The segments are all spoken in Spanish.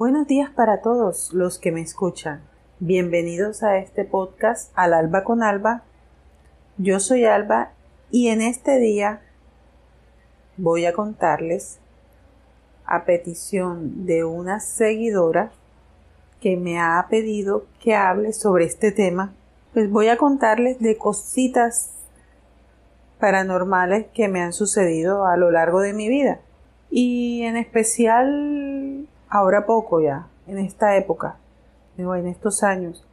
Buenos días para todos los que me escuchan. Bienvenidos a este podcast Al Alba con Alba. Yo soy Alba y en este día voy a contarles a petición de una seguidora que me ha pedido que hable sobre este tema, pues voy a contarles de cositas paranormales que me han sucedido a lo largo de mi vida. Y en especial ahora poco ya, en esta época, en estos años,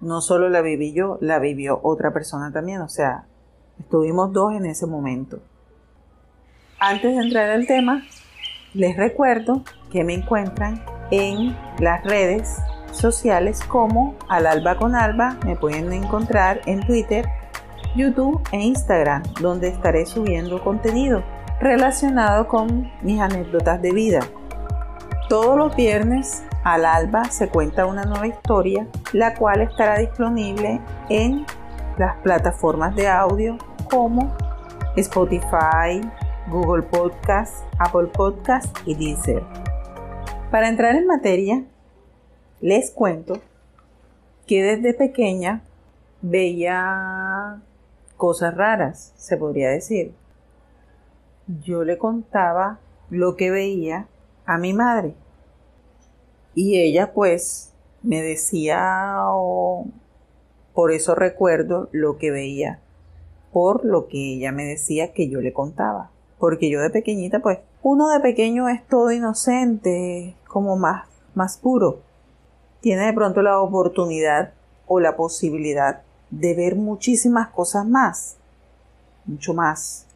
no solo la viví yo, la vivió otra persona también, o sea, estuvimos dos en ese momento. Antes de entrar al tema, les recuerdo que me encuentran en las redes sociales como Al Alba con Alba, me pueden encontrar en Twitter, YouTube e Instagram, donde estaré subiendo contenido relacionado con mis anécdotas de vida. Todos los viernes al alba se cuenta una nueva historia, la cual estará disponible en las plataformas de audio como Spotify, Google Podcast, Apple Podcast y Deezer. Para entrar en materia, les cuento que desde pequeña veía cosas raras, se podría decir. Yo le contaba lo que veía a mi madre. Y ella pues me decía, oh, por eso recuerdo lo que veía, por lo que ella me decía que yo le contaba. Porque yo de pequeñita pues, uno de pequeño es todo inocente, como más, más puro. Tiene de pronto la oportunidad o la posibilidad de ver muchísimas cosas más, mucho más.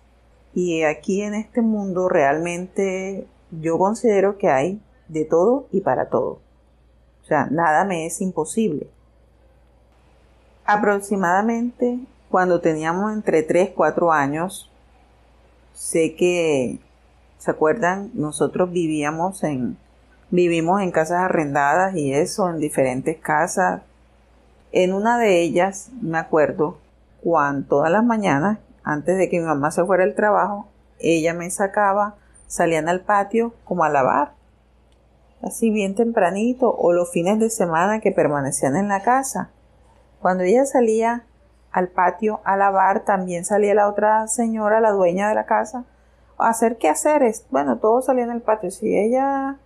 Y aquí en este mundo realmente yo considero que hay de todo y para todo. O sea, nada me es imposible. Aproximadamente cuando teníamos entre 3, 4 años, sé que, ¿se acuerdan? Nosotros vivíamos en, vivimos en casas arrendadas y eso, en diferentes casas. En una de ellas, me acuerdo, cuando todas las mañanas, antes de que mi mamá se fuera al trabajo, ella me sacaba salían al patio como a lavar, así bien tempranito, o los fines de semana que permanecían en la casa. Cuando ella salía al patio a lavar, también salía la otra señora, la dueña de la casa, a hacer qué hacer. Bueno, todos salían al patio. Si ella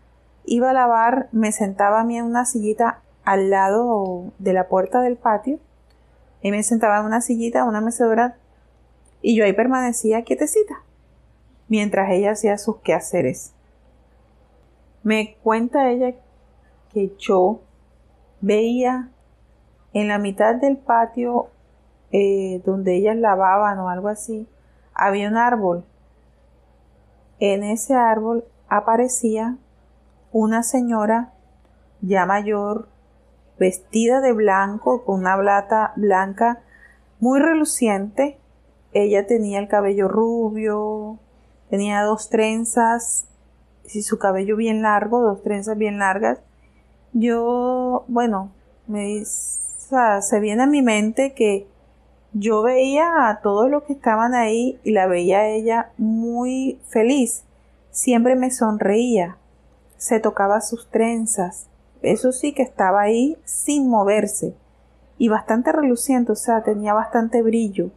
iba a lavar, me sentaba a mí en una sillita al lado de la puerta del patio y me sentaba en una sillita, una mecedora, y yo ahí permanecía quietecita mientras ella hacía sus quehaceres. Me cuenta ella que yo veía en la mitad del patio eh, donde ellas lavaban o algo así, había un árbol. En ese árbol aparecía una señora ya mayor, vestida de blanco, con una blata blanca muy reluciente. Ella tenía el cabello rubio, Tenía dos trenzas y su cabello bien largo, dos trenzas bien largas. Yo, bueno, me se viene a mi mente que yo veía a todos los que estaban ahí y la veía a ella muy feliz. Siempre me sonreía, se tocaba sus trenzas. Eso sí que estaba ahí sin moverse y bastante reluciente, o sea, tenía bastante brillo.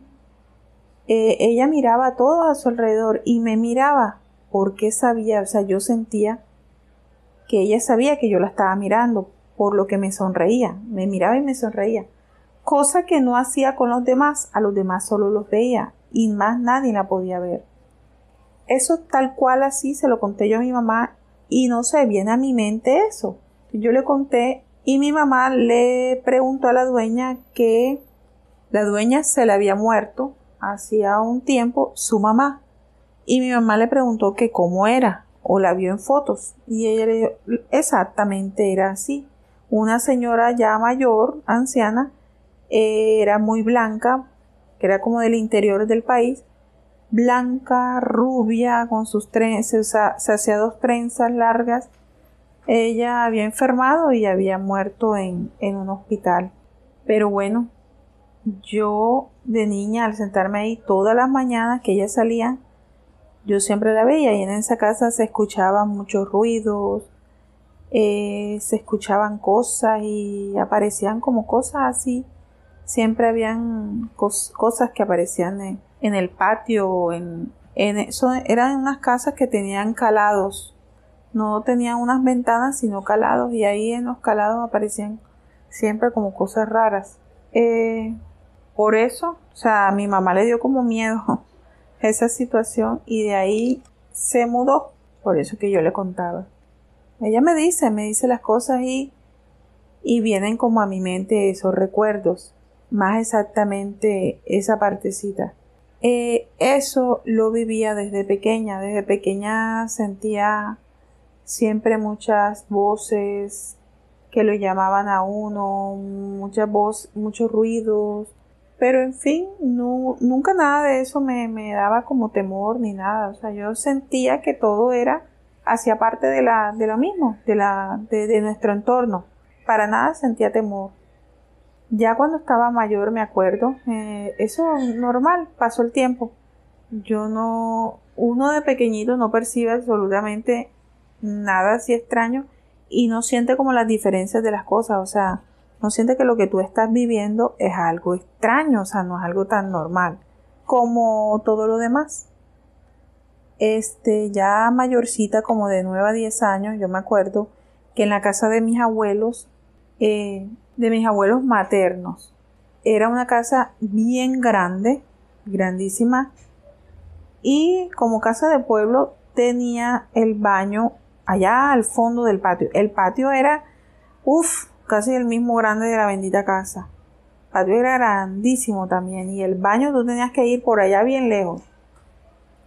Eh, ella miraba todo a su alrededor y me miraba porque sabía, o sea, yo sentía que ella sabía que yo la estaba mirando, por lo que me sonreía, me miraba y me sonreía, cosa que no hacía con los demás, a los demás solo los veía y más nadie la podía ver. Eso tal cual así se lo conté yo a mi mamá y no sé, viene a mi mente eso. Yo le conté y mi mamá le preguntó a la dueña que la dueña se le había muerto hacía un tiempo su mamá. Y mi mamá le preguntó que cómo era o la vio en fotos. Y ella le dijo exactamente era así. Una señora ya mayor anciana era muy blanca que era como del interior del país blanca rubia con sus trenzas se hacía dos trenzas largas. Ella había enfermado y había muerto en, en un hospital. Pero bueno yo de niña al sentarme ahí todas las mañanas que ella salía, yo siempre la veía y en esa casa se escuchaban muchos ruidos, eh, se escuchaban cosas y aparecían como cosas así. Siempre habían cosas que aparecían en, el patio, en, en eran unas casas que tenían calados, no tenían unas ventanas sino calados y ahí en los calados aparecían siempre como cosas raras. Eh, por eso, o sea, a mi mamá le dio como miedo esa situación y de ahí se mudó. Por eso que yo le contaba. Ella me dice, me dice las cosas y, y vienen como a mi mente esos recuerdos. Más exactamente esa partecita. Eh, eso lo vivía desde pequeña. Desde pequeña sentía siempre muchas voces que lo llamaban a uno, muchas voces, muchos ruidos, pero en fin, no, nunca nada de eso me, daba como temor ni nada. O sea, yo sentía que todo era hacia parte de, la, de lo mismo, de, la, de, nuestro entorno. Para nada sentía temor. Ya cuando estaba mayor, me acuerdo, eh, eso normal, pasó el tiempo. Yo no, uno de pequeñito no percibe absolutamente nada así extraño y no siente como las diferencias de las cosas. O sea, no siente que lo que tú estás viviendo es algo extraño, o sea, no es algo tan normal como todo lo demás. Este, ya mayorcita, como de 9 a 10 años, yo me acuerdo que en la casa de mis abuelos, eh, de mis abuelos maternos, era una casa bien grande, grandísima, y como casa de pueblo tenía el baño allá al fondo del patio. El patio era, uff, casi el mismo grande de la bendita casa. El patio era grandísimo también y el baño tú tenías que ir por allá bien lejos.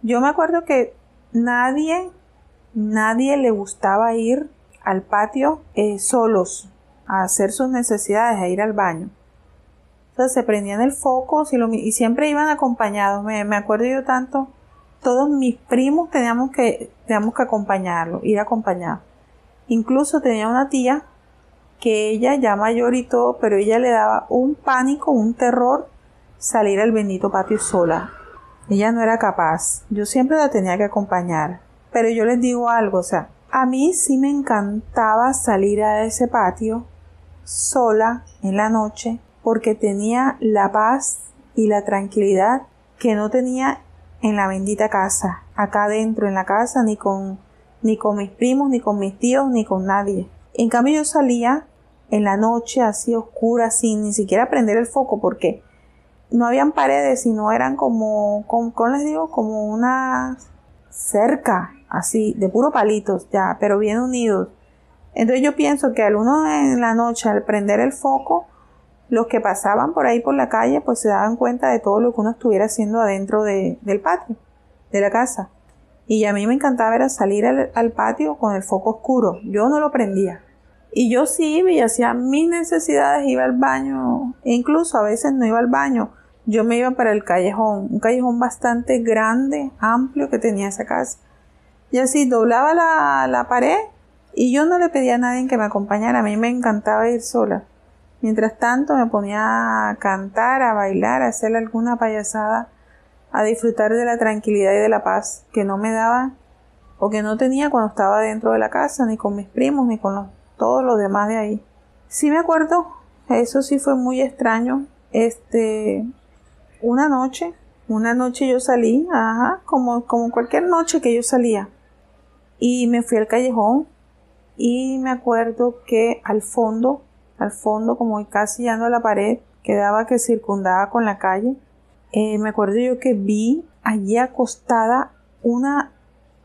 Yo me acuerdo que nadie, nadie le gustaba ir al patio eh, solos a hacer sus necesidades, a ir al baño. Entonces se prendían el foco y siempre iban acompañados. Me, me, acuerdo yo tanto, todos mis primos teníamos que, teníamos que acompañarlo, ir acompañados. Incluso tenía una tía que ella ya mayor y todo, pero ella le daba un pánico, un terror salir al bendito patio sola. Ella no era capaz. Yo siempre la tenía que acompañar. Pero yo les digo algo, o sea, a mí sí me encantaba salir a ese patio sola en la noche porque tenía la paz y la tranquilidad que no tenía en la bendita casa, acá adentro en la casa, ni con, ni con mis primos, ni con mis tíos, ni con nadie. En cambio yo salía en la noche así oscura, sin ni siquiera prender el foco, porque no habían paredes, sino eran como, como, les digo? Como una cerca, así, de puro palitos, ya, pero bien unidos. Entonces yo pienso que al uno en la noche, al prender el foco, los que pasaban por ahí por la calle, pues se daban cuenta de todo lo que uno estuviera haciendo adentro del patio, de la casa. Y a mí me encantaba era salir al patio con el foco oscuro. Yo no lo prendía. Y yo sí iba y hacía mis necesidades, iba al baño, e incluso a veces no iba al baño, yo me iba para el callejón, un callejón bastante grande, amplio que tenía esa casa. Y así doblaba la, la pared y yo no le pedía a nadie que me acompañara, a mí me encantaba ir sola. Mientras tanto me ponía a cantar, a bailar, a hacer alguna payasada, a disfrutar de la tranquilidad y de la paz que no me daba o que no tenía cuando estaba dentro de la casa, ni con mis primos, ni con los todos los demás de ahí. Sí me acuerdo, eso sí fue muy extraño. Este, una noche, una noche yo salí, ajá, como, como cualquier noche que yo salía. Y me fui al callejón y me acuerdo que al fondo, al fondo, como casi llegando a la pared, quedaba que circundaba con la calle. Eh, me acuerdo yo que vi allí acostada una,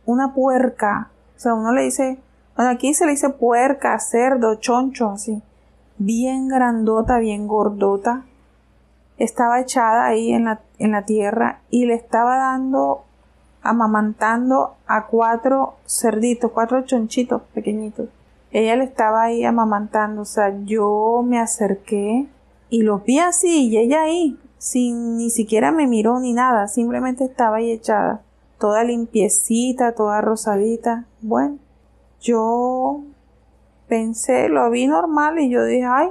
una puerca. O sea, uno le dice bueno, aquí se le dice puerca, cerdo, choncho, así. Bien grandota, bien gordota. Estaba echada ahí en la, en la tierra y le estaba dando, amamantando a cuatro cerditos, cuatro chonchitos pequeñitos. Ella le estaba ahí amamantando, o sea, yo me acerqué y los vi así y ella ahí, sin ni siquiera me miró ni nada, simplemente estaba ahí echada, toda limpiecita, toda rosadita. Bueno, yo pensé, lo vi normal y yo dije, ay,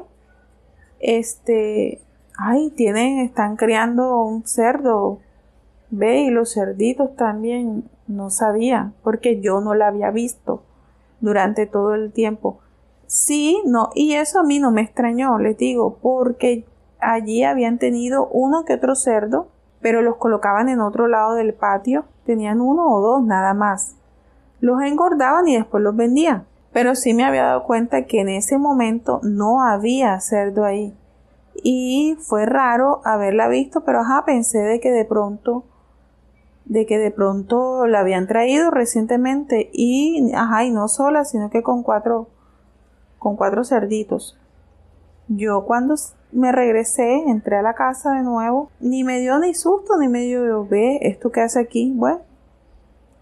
este, ay, tienen, están criando un cerdo. Ve, y los cerditos también no sabía, porque yo no la había visto. durante todo el tiempo. Sí, no, y eso a mí no me extrañó, les digo, porque allí habían tenido uno que otro cerdo, pero los colocaban en otro lado del patio, tenían uno o dos nada más. Los engordaban y después los vendían. Pero sí me había dado cuenta que en ese momento no había cerdo ahí. Y fue raro haberla visto, pero ajá, pensé de que de pronto de que de pronto la habían traído recientemente y ajá, y no sola, sino que con cuatro con cuatro cerditos. Yo cuando me regresé, entré a la casa de nuevo, ni me dio ni susto, ni me dio, ve, esto que hace aquí, bueno.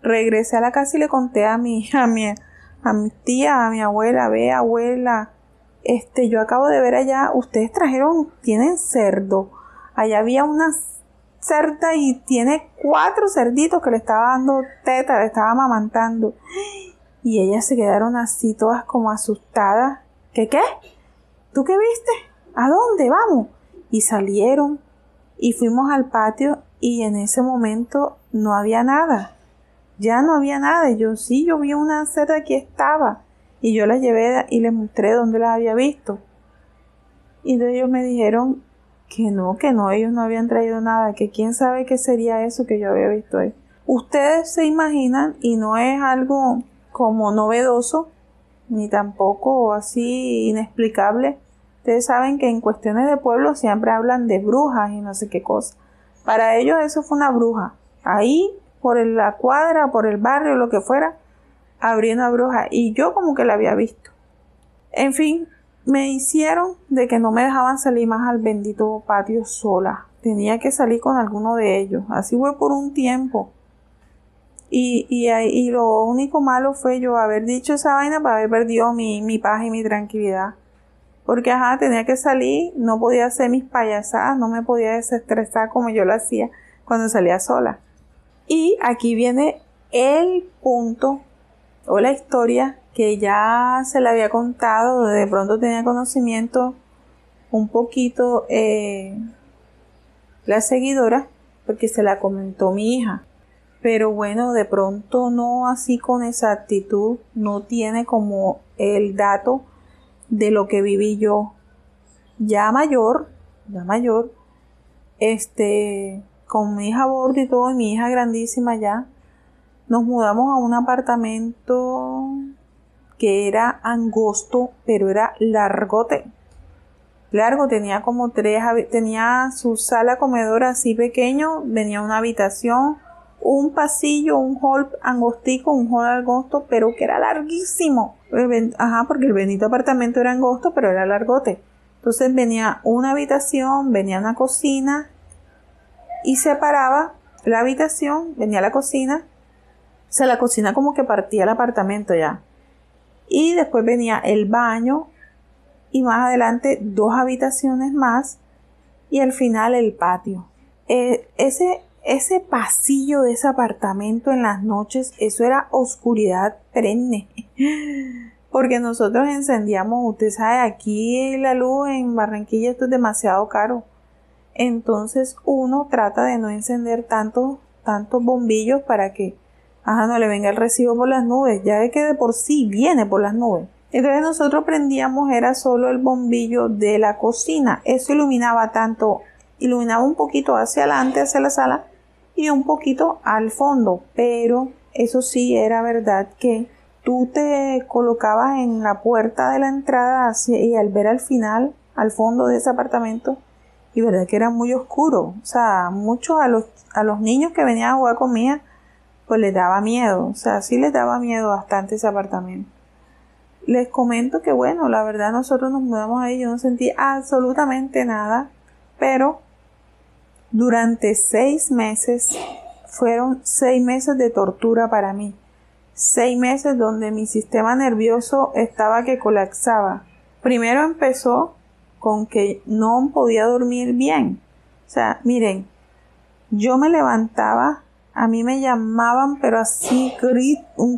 Regresé a la casa y le conté a mi, a mi, a mi tía, a mi abuela, ve, abuela, este, yo acabo de ver allá, ustedes trajeron, tienen cerdo. Allá había una cerda y tiene cuatro cerditos que le estaba dando teta, le estaba amamantando. Y ellas se quedaron así todas como asustadas. ¿Qué qué? ¿Tú qué viste? ¿A dónde? Vamos. Y salieron y fuimos al patio y en ese momento no había nada. Ya no había nada. Y yo sí, yo vi una cerda que estaba. Y yo la llevé y les mostré dónde la había visto. Y ellos me dijeron que no, que no, ellos no habían traído nada, que quién sabe qué sería eso que yo había visto ahí. Ustedes se imaginan y no es algo como novedoso, ni tampoco así inexplicable. Ustedes saben que en cuestiones de pueblo siempre hablan de brujas y no sé qué cosa. Para ellos eso fue una bruja. Ahí, por la cuadra, por el barrio, lo que fuera, habría una bruja. Y yo como que la había visto. En fin, me hicieron de que no me dejaban salir más al bendito patio sola. Tenía que salir con alguno de ellos. Así fue por un tiempo. Y, y, y, lo único malo fue yo haber dicho esa vaina para haber perdido mi, mi paz y mi tranquilidad. Porque, ajá, tenía que salir, no podía hacer mis payasadas, no me podía desestresar como yo lo hacía cuando salía sola. Y aquí viene el punto o la historia que ya se le había contado, de pronto tenía conocimiento un poquito eh, la seguidora, porque se la comentó mi hija pero bueno, de pronto no así con esa actitud, no tiene como el dato de lo que viví yo. Ya mayor, ya mayor, este, con mi hija a bordo y todo, y mi hija grandísima ya, nos mudamos a un apartamento que era angosto, pero era largote. Largo, tenía como tres, tenía su sala comedora así pequeño, venía una habitación, un pasillo, un hall angostico, un hall angosto, pero que era larguísimo. Ajá, porque el bendito apartamento era angosto, pero era largote. Entonces venía una habitación, venía una cocina y separaba la habitación, venía la cocina. O sea, la cocina como que partía el apartamento ya. Y después venía el baño y más adelante dos habitaciones más y al final el patio. Eh, ese ese pasillo de ese apartamento en las noches, eso era oscuridad perenne. Porque nosotros encendíamos, usted sabe, aquí la luz en Barranquilla esto es demasiado caro. Entonces uno trata de no encender tantos, tantos bombillos para que, ajá, no le venga el recibo por las nubes. Ya ve que de por sí viene por las nubes. Entonces nosotros prendíamos, era solo el bombillo de la cocina. Eso iluminaba tanto, iluminaba un poquito hacia adelante, hacia la sala, y un poquito al fondo, pero eso sí era verdad que tú te colocabas en la puerta de la entrada y al ver al final, al fondo de ese apartamento, y verdad que era muy oscuro, o sea, muchos a los, a los niños que venían a jugar conmigo, pues les daba miedo, o sea, sí les daba miedo bastante ese apartamento. Les comento que bueno, la verdad nosotros nos mudamos ahí, yo no sentí absolutamente nada, pero durante seis meses fueron seis meses de tortura para mí. Seis meses donde mi sistema nervioso estaba que colapsaba. Primero empezó con que no podía dormir bien. O sea, miren, yo me levantaba, a mí me llamaban, pero así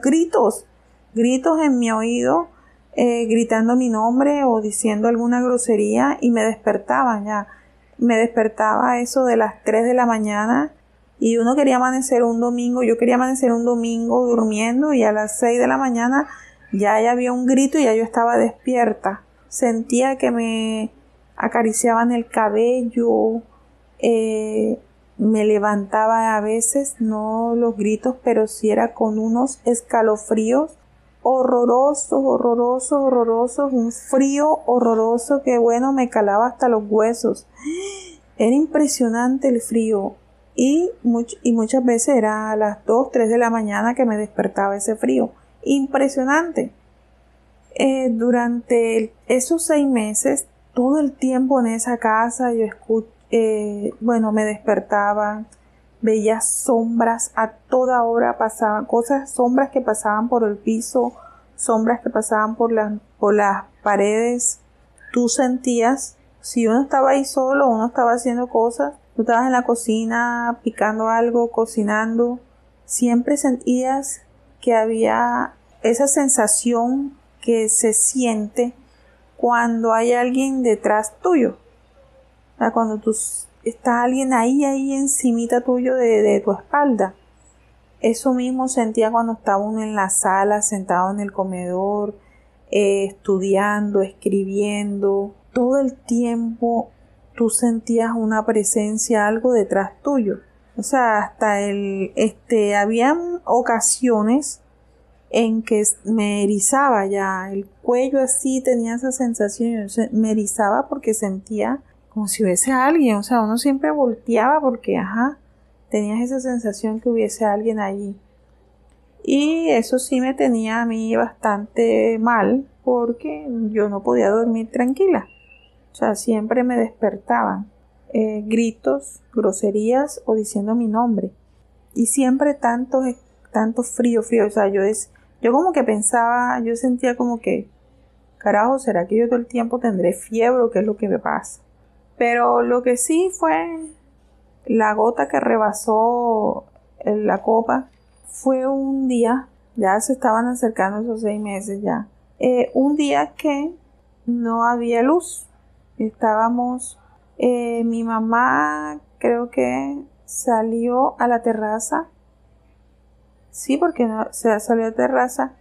gritos, gritos en mi oído, eh, gritando mi nombre o diciendo alguna grosería y me despertaban ya me despertaba eso de las 3 de la mañana y uno quería amanecer un domingo, yo quería amanecer un domingo durmiendo y a las 6 de la mañana ya había un grito y ya yo estaba despierta. Sentía que me acariciaban el cabello, eh, me levantaba a veces, no los gritos, pero sí era con unos escalofríos horrorosos, horrorosos, horrorosos, un frío horroroso que bueno, me calaba hasta los huesos. Era impresionante el frío y, y muchas veces era a las 2, 3 de la mañana que me despertaba ese frío. Impresionante. Eh, durante esos seis meses, todo el tiempo en esa casa, yo escuché, eh, bueno, me despertaba, veía sombras a toda hora, pasaban cosas, sombras que pasaban por el piso, sombras que pasaban por, por las paredes. Tú sentías, si uno estaba ahí solo, uno estaba haciendo cosas, tú estabas en la cocina picando algo, cocinando, siempre sentías que había esa sensación que se siente cuando hay alguien detrás tuyo. cuando tú está alguien ahí, ahí encimita tuyo de, tu espalda. Eso mismo sentía cuando estaba uno en la sala, sentado en el comedor, eh, estudiando, escribiendo. Todo el tiempo tú sentías una presencia, algo detrás tuyo. O sea, hasta el, este, habían ocasiones en que me erizaba ya el cuello así, tenía esa sensación, me erizaba porque sentía como si hubiese alguien, o sea, uno siempre volteaba porque, ajá, tenías esa sensación que hubiese alguien allí. Y eso sí me tenía a mí bastante mal porque yo no podía dormir tranquila. O sea, siempre me despertaban eh, gritos, groserías o diciendo mi nombre. Y siempre tanto, tanto frío, frío. O sea, yo es, yo como que pensaba, yo sentía como que, carajo, ¿será que yo todo el tiempo tendré fiebre o qué es lo que me pasa? Pero lo que sí fue la gota que rebasó la copa fue un día, ya se estaban acercando esos seis meses ya, eh, un día que no había luz. Estábamos, eh, mi mamá creo que salió a la terraza Sí, porque se salió a terraza.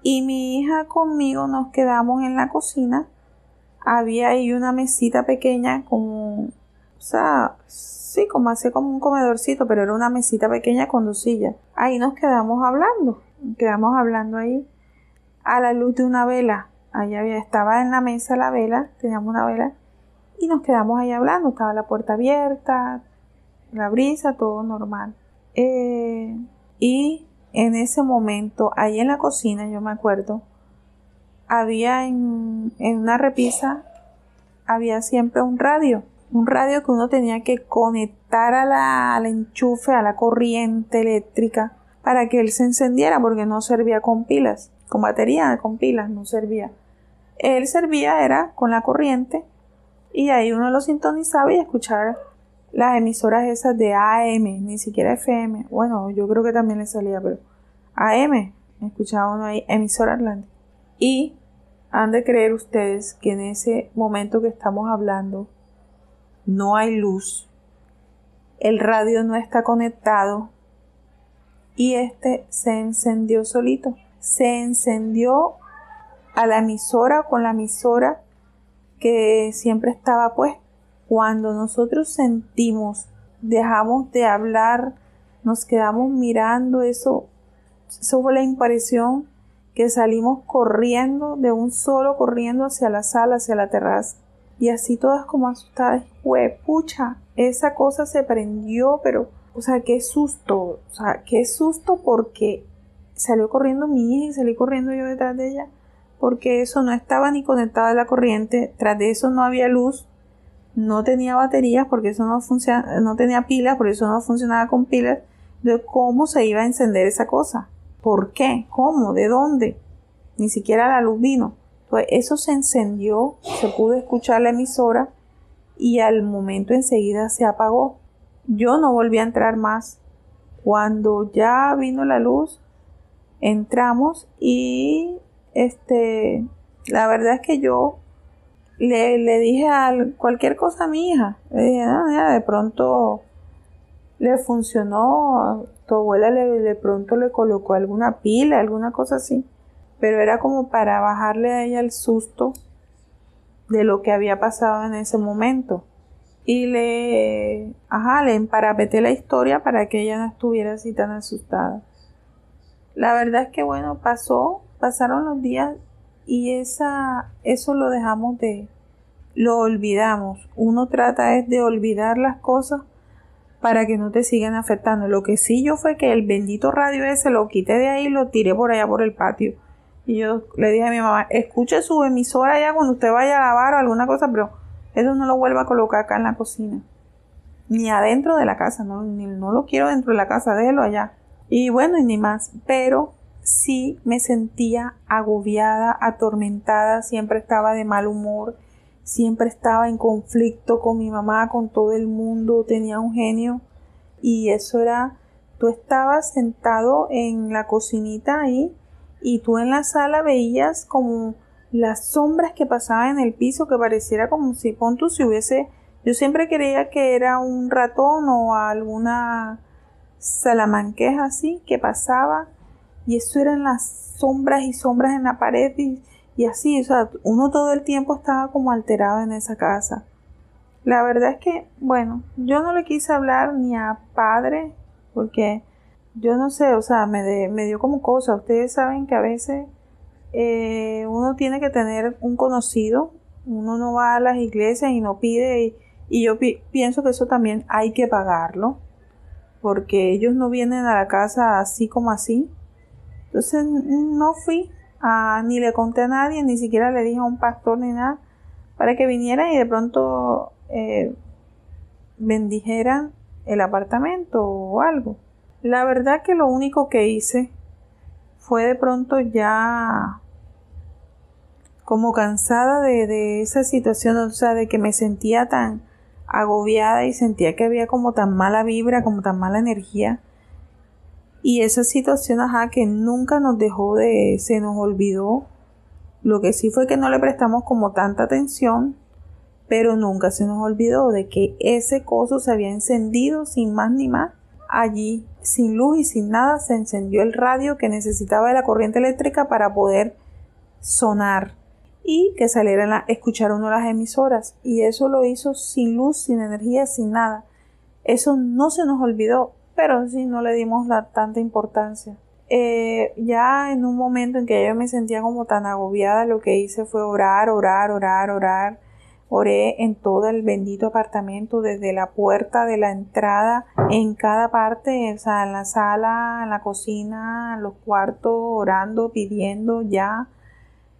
Y mi hija conmigo nos quedamos en la cocina. Había ahí una mesita pequeña, como, o sea, sí, como hacía como un comedorcito, pero era una mesita pequeña con dos sillas. Ahí nos quedamos hablando, quedamos hablando ahí a la luz de una vela. Ahí había, estaba en la mesa la vela, teníamos una vela, y nos quedamos ahí hablando. Estaba la puerta abierta, la brisa, todo normal. Eh, y en ese momento, ahí en la cocina, yo me acuerdo, había en, una repisa, había siempre un radio, un radio que uno tenía que conectar a la, al enchufe, a la corriente eléctrica, para que él se encendiera, porque no servía con pilas, con batería, con pilas, no servía. Él servía era con la corriente, y ahí uno lo sintonizaba y escuchaba las emisoras esas de AM, ni siquiera FM. Bueno, yo creo que también le salía, pero AM, escuchaba uno ahí, emisora Atlántica. Y han de creer ustedes que en ese momento que estamos hablando no hay luz, el radio no está conectado y este se encendió solito. Se encendió a la emisora con la emisora que siempre estaba puesta cuando nosotros sentimos, dejamos de hablar, nos quedamos mirando, eso, eso fue la impresión que salimos corriendo, de un solo corriendo hacia la sala, hacia la terraza. Y así todas como asustadas, fue pucha, esa cosa se prendió, pero, o sea, qué susto, o sea, qué susto porque salió corriendo mi hija y salí corriendo yo detrás de ella, porque eso no estaba ni conectado a la corriente, tras de eso no había luz, no tenía baterías porque eso no funciona, no tenía pilas, porque eso no funcionaba con pilas. De cómo se iba a encender esa cosa. ¿Por qué? ¿Cómo? ¿De dónde? Ni siquiera la luz vino. Pues eso se encendió, se pudo escuchar la emisora y al momento enseguida se apagó. Yo no volví a entrar más. Cuando ya vino la luz, entramos y este, la verdad es que yo le, le dije a cualquier cosa a mi hija. Le dije, de pronto le funcionó, tu abuela le, de pronto le colocó alguna pila, alguna cosa así. pero era como para bajarle a ella el susto de lo que había pasado en ese momento. Y le, ajá, le emparapeté la historia para que ella no estuviera así tan asustada. La verdad es que bueno, pasó, pasaron los días y esa, eso lo dejamos de, lo olvidamos. Uno trata es de olvidar las cosas para que no te sigan afectando. Lo que sí yo fue que el bendito radio ese lo quité de ahí y lo tiré por allá por el patio. Y yo le dije a mi mamá, escuche su emisora allá cuando usted vaya a lavar o alguna cosa, pero eso no lo vuelva a colocar acá en la cocina. Ni adentro de la casa, no, no lo quiero dentro de la casa, déjelo allá. Y bueno, y ni más. Pero sí me sentía agobiada, atormentada, siempre estaba de mal humor, siempre estaba en conflicto con mi mamá, con todo el mundo, tenía un genio. Y eso era, tú estabas sentado en la cocinita ahí y tú en la sala veías como las sombras que pasaban en el piso que pareciera como si pon si hubiese yo siempre creía que era un ratón o alguna salamanqueja así que pasaba y eso eran las sombras y sombras en la pared y, y así, o sea, uno todo el tiempo estaba como alterado en esa casa. La verdad es que, bueno, yo no le quise hablar ni a padre, porque yo no sé, o sea, me, me dio como cosa. Ustedes saben que a veces eh, uno tiene que tener un conocido, uno no va a las iglesias y no pide, y, y yo pienso que eso también hay que pagarlo, porque ellos no vienen a la casa así como así. Entonces no fui, ni le conté a nadie, ni siquiera le dije a un pastor ni nada, para que viniera y de pronto eh, bendijeran el apartamento o algo. La verdad que lo único que hice fue de pronto ya como cansada de, de, esa situación, o sea, de que me sentía tan agobiada y sentía que había como tan mala vibra, como tan mala energía, y esa situación, ajá, que nunca nos dejó de, se nos olvidó. Lo que sí fue que no le prestamos como tanta atención, pero nunca se nos olvidó de que ese coso se había encendido sin más ni más. Allí, sin luz y sin nada, se encendió el radio que necesitaba de la corriente eléctrica para poder sonar y que saliera a escuchar uno las emisoras. Y eso lo hizo sin luz, sin energía, sin nada. Eso no se nos olvidó pero sí no le dimos la tanta importancia. Eh, ya en un momento en que yo me sentía como tan agobiada, lo que hice fue orar, orar, orar, orar. Oré en todo el bendito apartamento, desde la puerta de la entrada, en cada parte, o sea, en la sala, en la cocina, en los cuartos, orando, pidiendo, ya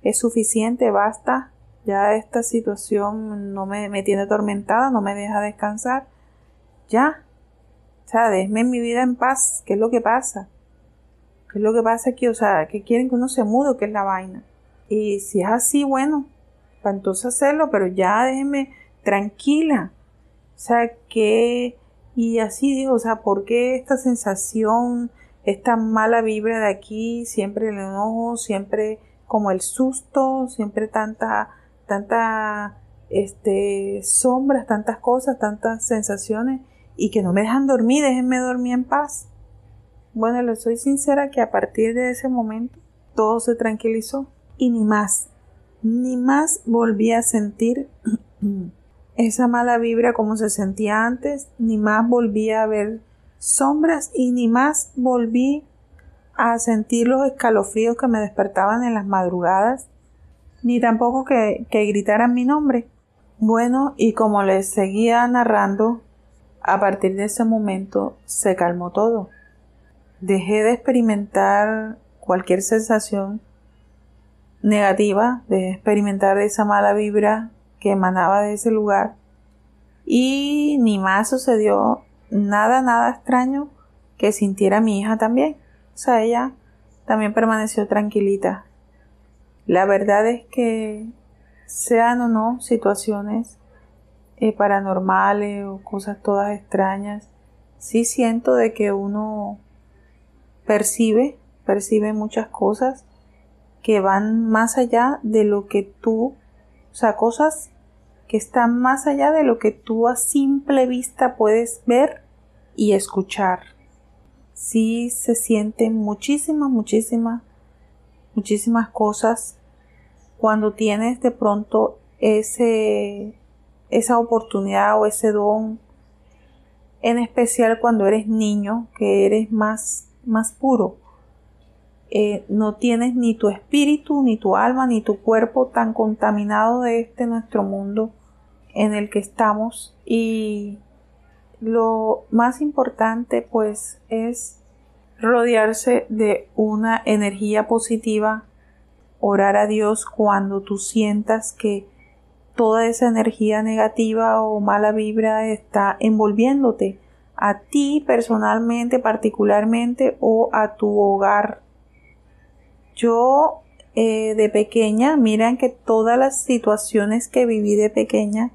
es suficiente, basta. Ya esta situación no me, me tiene atormentada, no me deja descansar. Ya, sea, déjeme mi vida en paz. ¿Qué es lo que pasa? ¿Qué es lo que pasa aquí? O sea, que quieren que uno se mude, ¿qué es la vaina? Y si es así, bueno, para entonces hacerlo, pero ya déjeme tranquila. O sea, que... Y así digo, o sea, ¿por qué esta sensación, esta mala vibra de aquí, siempre el enojo, siempre como el susto, siempre tanta, tanta, este, sombras, tantas cosas, tantas sensaciones? Y que no me dejan dormir, déjenme dormir en paz. Bueno, les soy sincera que a partir de ese momento todo se tranquilizó y ni más, ni más volví a sentir esa mala vibra como se sentía antes, ni más volví a ver sombras y ni más volví a sentir los escalofríos que me despertaban en las madrugadas, ni tampoco que, que gritaran mi nombre. Bueno, y como les seguía narrando, a partir de ese momento se calmó todo. Dejé de experimentar cualquier sensación negativa, de experimentar esa mala vibra que emanaba de ese lugar. Y ni más sucedió nada, nada extraño que sintiera mi hija también. O sea, ella también permaneció tranquilita. La verdad es que sean o no situaciones eh, paranormales o cosas todas extrañas, sí siento de que uno percibe, percibe muchas cosas que van más allá de lo que tú, o sea, cosas que están más allá de lo que tú a simple vista puedes ver y escuchar. Sí se sienten muchísimas, muchísimas muchísimas cosas cuando tienes de pronto ese, esa oportunidad o ese don, en especial cuando eres niño, que eres más, más puro. Eh, no tienes ni tu espíritu, ni tu alma, ni tu cuerpo tan contaminado de este nuestro mundo en el que estamos y lo más importante pues es rodearse de una energía positiva, orar a Dios cuando tú sientas que toda esa energía negativa o mala vibra está envolviéndote a ti personalmente, particularmente o a tu hogar. Yo eh, de pequeña, miren que todas las situaciones que viví de pequeña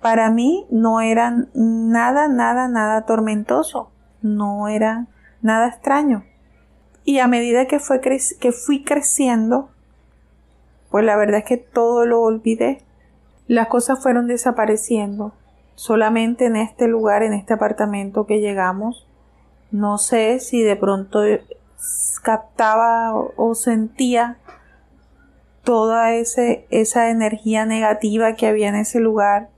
para mí no eran nada, nada, nada tormentoso, no era nada extraño. Y a medida que, fue que fui creciendo, pues la verdad es que todo lo olvidé. Las cosas fueron desapareciendo. Solamente en este lugar, en este apartamento que llegamos, no sé si de pronto captaba o sentía toda ese, esa energía negativa que había en ese lugar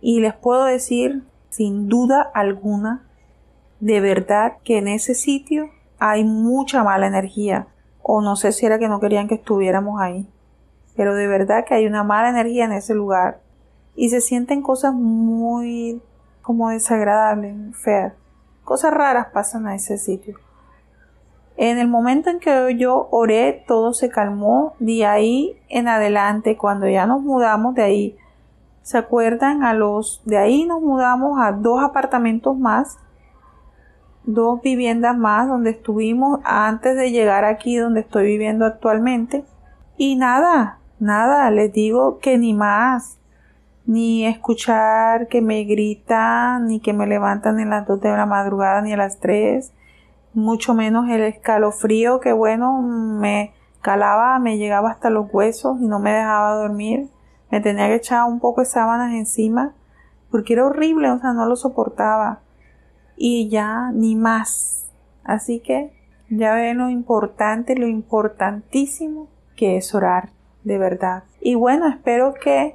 y les puedo decir, sin duda alguna, de verdad que en ese sitio hay mucha mala energía. O no sé si era que no querían que estuviéramos ahí. Pero de verdad que hay una mala energía en ese lugar. Y se sienten cosas muy como desagradables, feas. Cosas raras pasan a ese sitio. En el momento en que yo oré, todo se calmó. De ahí en adelante, cuando ya nos mudamos de ahí, ¿Se acuerdan? A los de ahí nos mudamos a dos apartamentos más, dos viviendas más donde estuvimos antes de llegar aquí donde estoy viviendo actualmente. Y nada, nada, les digo que ni más, ni escuchar que me gritan, ni que me levantan en las dos de la madrugada, ni a las tres, mucho menos el escalofrío que bueno, me calaba, me llegaba hasta los huesos y no me dejaba dormir me tenía que echar un poco de sábanas encima porque era horrible, o sea, no lo soportaba. Y ya ni más. Así que ya ven lo importante, lo importantísimo que es orar, de verdad. Y bueno, espero que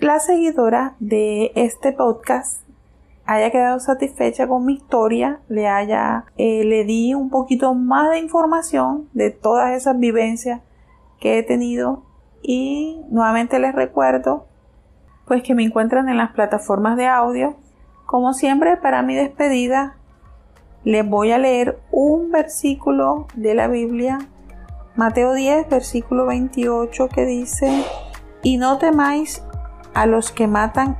la seguidora de este podcast haya quedado satisfecha con mi historia, le haya, eh, le di un poquito más de información de todas esas vivencias que he tenido y nuevamente les recuerdo pues que me encuentran en las plataformas de audio. Como siempre, para mi despedida, les voy a leer un versículo de la Biblia, Mateo 10, versículo 28, que dice, y no temáis a los que matan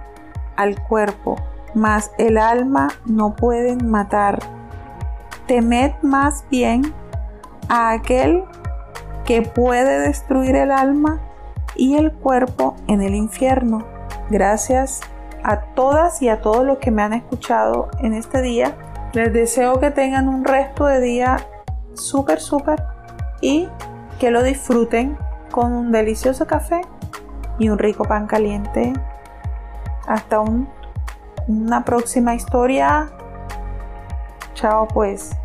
al cuerpo, mas el alma no pueden matar. Temed más bien a aquel que puede destruir el alma y el cuerpo en el infierno. Gracias a todas y a todos los que me han escuchado en este día. Les deseo que tengan un resto de día súper, súper y que lo disfruten con un delicioso café y un rico pan caliente. Hasta una próxima historia. Chao pues.